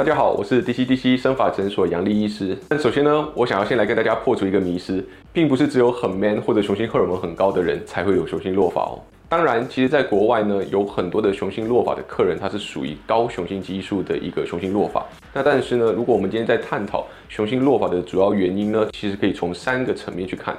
大家好，我是 DC DC 生法诊所杨丽医师。那首先呢，我想要先来跟大家破除一个迷思，并不是只有很 man 或者雄性荷尔蒙很高的人才会有雄性落发哦。当然，其实在国外呢，有很多的雄性落发的客人，他是属于高雄性激素的一个雄性落发。那但是呢，如果我们今天在探讨雄性落发的主要原因呢，其实可以从三个层面去看。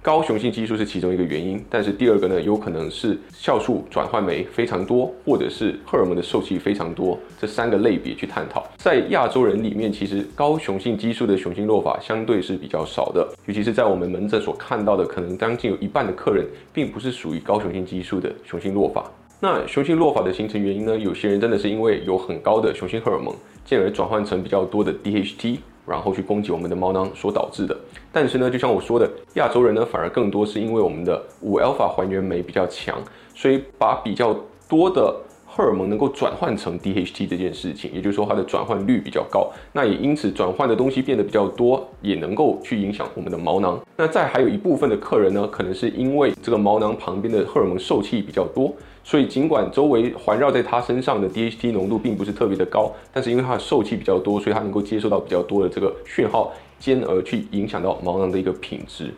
高雄性激素是其中一个原因，但是第二个呢，有可能是酵素转换酶非常多，或者是荷尔蒙的受气非常多，这三个类别去探讨。在亚洲人里面，其实高雄性激素的雄性落法相对是比较少的，尤其是在我们门诊所看到的，可能将近有一半的客人，并不是属于高雄性激素的雄性落法。那雄性落法的形成原因呢？有些人真的是因为有很高的雄性荷尔蒙，进而转换成比较多的 DHT。然后去攻击我们的毛囊所导致的，但是呢，就像我说的，亚洲人呢反而更多是因为我们的五 alpha 还原酶比较强，所以把比较多的荷尔蒙能够转换成 DHT 这件事情，也就是说它的转换率比较高，那也因此转换的东西变得比较多，也能够去影响我们的毛囊。那再还有一部分的客人呢，可能是因为这个毛囊旁边的荷尔蒙受气比较多。所以，尽管周围环绕在它身上的 DHT 浓度并不是特别的高，但是因为它的受气比较多，所以它能够接受到比较多的这个讯号，进而去影响到毛囊的一个品质。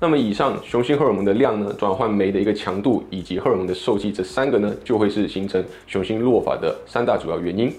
那么，以上雄性荷尔蒙的量呢，转换酶的一个强度，以及荷尔蒙的受气，这三个呢，就会是形成雄性落发的三大主要原因。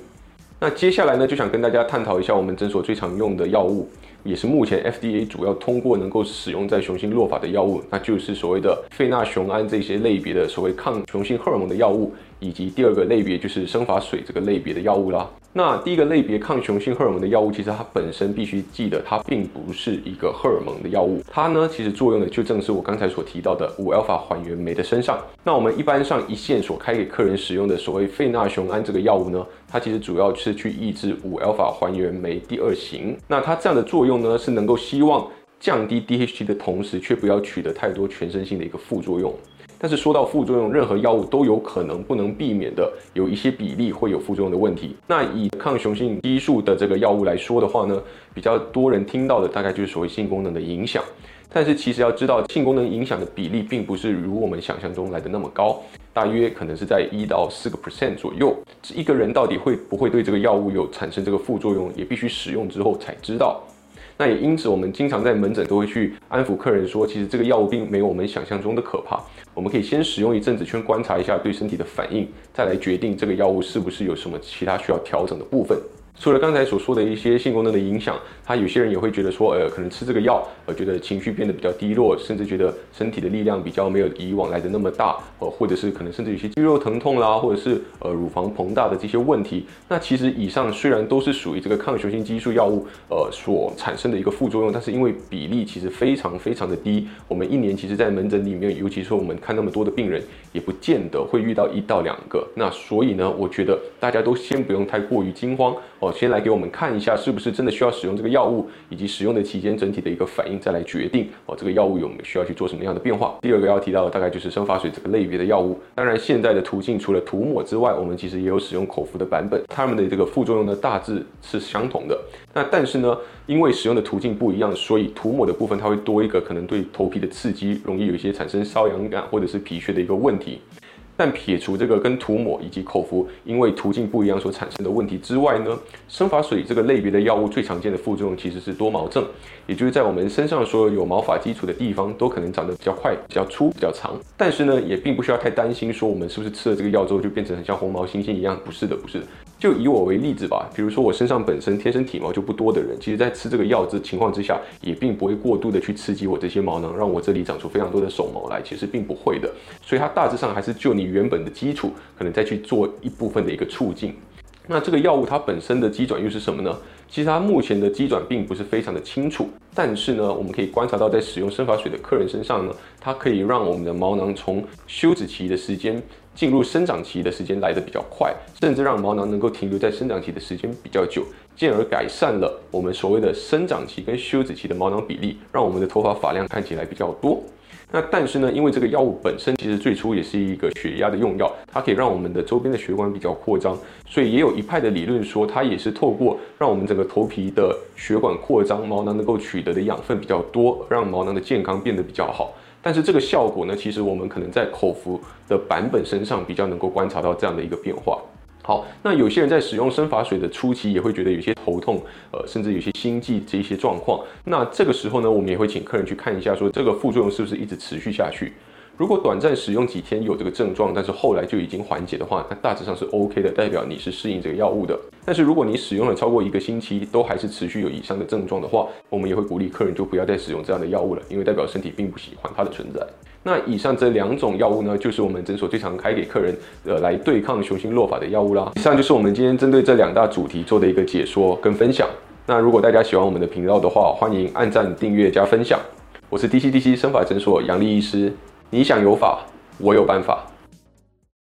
那接下来呢，就想跟大家探讨一下我们诊所最常用的药物。也是目前 FDA 主要通过能够使用在雄性弱法的药物，那就是所谓的费那雄胺这些类别的所谓抗雄性荷尔蒙的药物。以及第二个类别就是生发水这个类别的药物啦。那第一个类别抗雄性荷尔蒙的药物，其实它本身必须记得，它并不是一个荷尔蒙的药物。它呢，其实作用的就正是我刚才所提到的五 alpha 还原酶的身上。那我们一般上一线所开给客人使用的所谓费纳雄胺这个药物呢，它其实主要是去抑制五 alpha 还原酶第二型。那它这样的作用呢，是能够希望降低 DHT 的同时，却不要取得太多全身性的一个副作用。但是说到副作用，任何药物都有可能不能避免的有一些比例会有副作用的问题。那以抗雄性激素的这个药物来说的话呢，比较多人听到的大概就是所谓性功能的影响。但是其实要知道，性功能影响的比例并不是如我们想象中来的那么高，大约可能是在一到四个 percent 左右。一个人到底会不会对这个药物有产生这个副作用，也必须使用之后才知道。那也因此，我们经常在门诊都会去安抚客人说，其实这个药物并没有我们想象中的可怕。我们可以先使用一阵子，先观察一下对身体的反应，再来决定这个药物是不是有什么其他需要调整的部分。除了刚才所说的一些性功能的影响，他有些人也会觉得说，呃，可能吃这个药，呃，觉得情绪变得比较低落，甚至觉得身体的力量比较没有以往来的那么大，呃，或者是可能甚至有些肌肉疼痛啦，或者是呃乳房膨大的这些问题。那其实以上虽然都是属于这个抗雄性激素药物，呃，所产生的一个副作用，但是因为比例其实非常非常的低，我们一年其实在门诊里面，尤其是我们看那么多的病人，也不见得会遇到一到两个。那所以呢，我觉得大家都先不用太过于惊慌。先来给我们看一下，是不是真的需要使用这个药物，以及使用的期间整体的一个反应，再来决定哦，这个药物有没有需要去做什么样的变化。第二个要提到的大概就是生发水这个类别的药物。当然，现在的途径除了涂抹之外，我们其实也有使用口服的版本，它们的这个副作用呢大致是相同的。那但是呢，因为使用的途径不一样，所以涂抹的部分它会多一个可能对头皮的刺激，容易有一些产生瘙痒感或者是皮屑的一个问题。但撇除这个跟涂抹以及口服因为途径不一样所产生的问题之外呢，生发水这个类别的药物最常见的副作用其实是多毛症，也就是在我们身上所有有毛发基础的地方都可能长得比较快、比较粗、比较长。但是呢，也并不需要太担心，说我们是不是吃了这个药之后就变成很像红毛猩猩一样？不是的，不是的。就以我为例子吧，比如说我身上本身天生体毛就不多的人，其实在吃这个药之情况之下，也并不会过度的去刺激我这些毛囊，让我这里长出非常多的手毛来，其实并不会的。所以它大致上还是就你原本的基础，可能再去做一部分的一个促进。那这个药物它本身的机转又是什么呢？其实它目前的机转并不是非常的清楚，但是呢，我们可以观察到在使用生发水的客人身上呢，它可以让我们的毛囊从休止期的时间。进入生长期的时间来得比较快，甚至让毛囊能够停留在生长期的时间比较久，进而改善了我们所谓的生长期跟休止期的毛囊比例，让我们的头发发量看起来比较多。那但是呢，因为这个药物本身其实最初也是一个血压的用药，它可以让我们的周边的血管比较扩张，所以也有一派的理论说，它也是透过让我们整个头皮的血管扩张，毛囊能够取得的养分比较多，让毛囊的健康变得比较好。但是这个效果呢，其实我们可能在口服的版本身上比较能够观察到这样的一个变化。好，那有些人在使用生发水的初期也会觉得有些头痛，呃，甚至有些心悸这一些状况。那这个时候呢，我们也会请客人去看一下，说这个副作用是不是一直持续下去。如果短暂使用几天有这个症状，但是后来就已经缓解的话，那大致上是 OK 的，代表你是适应这个药物的。但是如果你使用了超过一个星期，都还是持续有以上的症状的话，我们也会鼓励客人就不要再使用这样的药物了，因为代表身体并不喜欢它的存在。那以上这两种药物呢，就是我们诊所最常开给客人，呃，来对抗雄性落法的药物啦。以上就是我们今天针对这两大主题做的一个解说跟分享。那如果大家喜欢我们的频道的话，欢迎按赞、订阅、加分享。我是 D C D C 生发诊所杨丽医师，你想有法，我有办法。